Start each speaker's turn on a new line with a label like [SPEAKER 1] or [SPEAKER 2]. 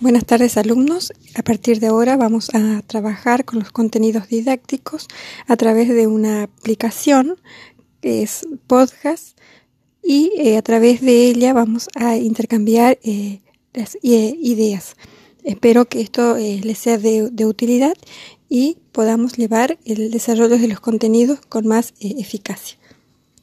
[SPEAKER 1] Buenas tardes alumnos. A partir de ahora vamos a trabajar con los contenidos didácticos a través de una aplicación que es podcast y eh, a través de ella vamos a intercambiar eh, las eh, ideas. Espero que esto eh, les sea de, utilidad y podamos llevar el desarrollo de los contenidos con más eficacia.